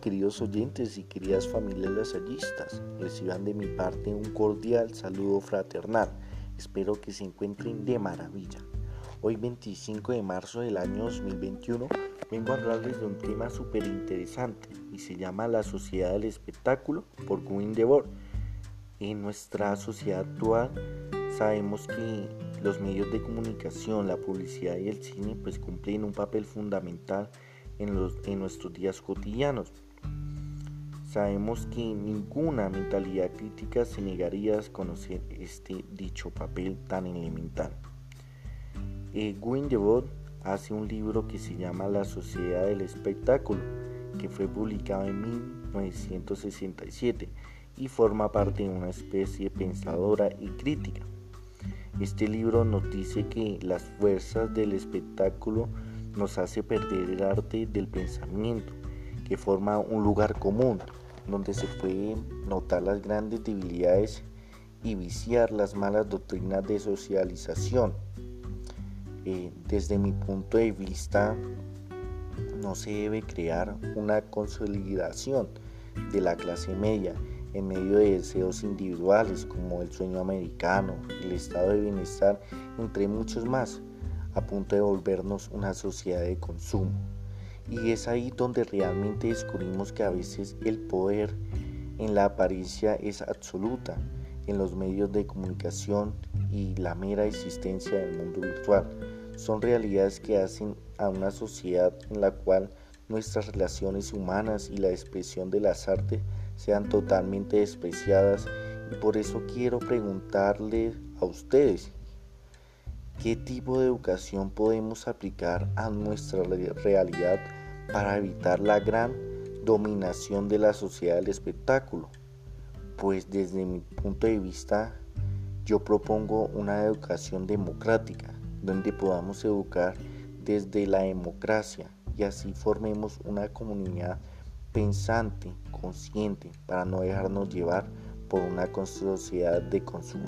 queridos oyentes y queridas familias lasallistas. Reciban de mi parte un cordial saludo fraternal. Espero que se encuentren de maravilla. Hoy 25 de marzo del año 2021 vengo a hablarles de un tema súper interesante y se llama La sociedad del espectáculo por Gwyn Debord. En nuestra sociedad actual sabemos que los medios de comunicación, la publicidad y el cine pues cumplen un papel fundamental en, los, en nuestros días cotidianos. Sabemos que ninguna mentalidad crítica se negaría a conocer este dicho papel tan elemental. Eh, Gwyn hace un libro que se llama La Sociedad del Espectáculo, que fue publicado en 1967 y forma parte de una especie pensadora y crítica. Este libro nos dice que las fuerzas del espectáculo nos hace perder el arte del pensamiento, que forma un lugar común, donde se pueden notar las grandes debilidades y viciar las malas doctrinas de socialización. Eh, desde mi punto de vista, no se debe crear una consolidación de la clase media en medio de deseos individuales como el sueño americano, el estado de bienestar, entre muchos más a punto de volvernos una sociedad de consumo. Y es ahí donde realmente descubrimos que a veces el poder en la apariencia es absoluta en los medios de comunicación y la mera existencia del mundo virtual. Son realidades que hacen a una sociedad en la cual nuestras relaciones humanas y la expresión de las artes sean totalmente despreciadas y por eso quiero preguntarle a ustedes ¿Qué tipo de educación podemos aplicar a nuestra realidad para evitar la gran dominación de la sociedad del espectáculo? Pues desde mi punto de vista yo propongo una educación democrática, donde podamos educar desde la democracia y así formemos una comunidad pensante, consciente, para no dejarnos llevar por una sociedad de consumo.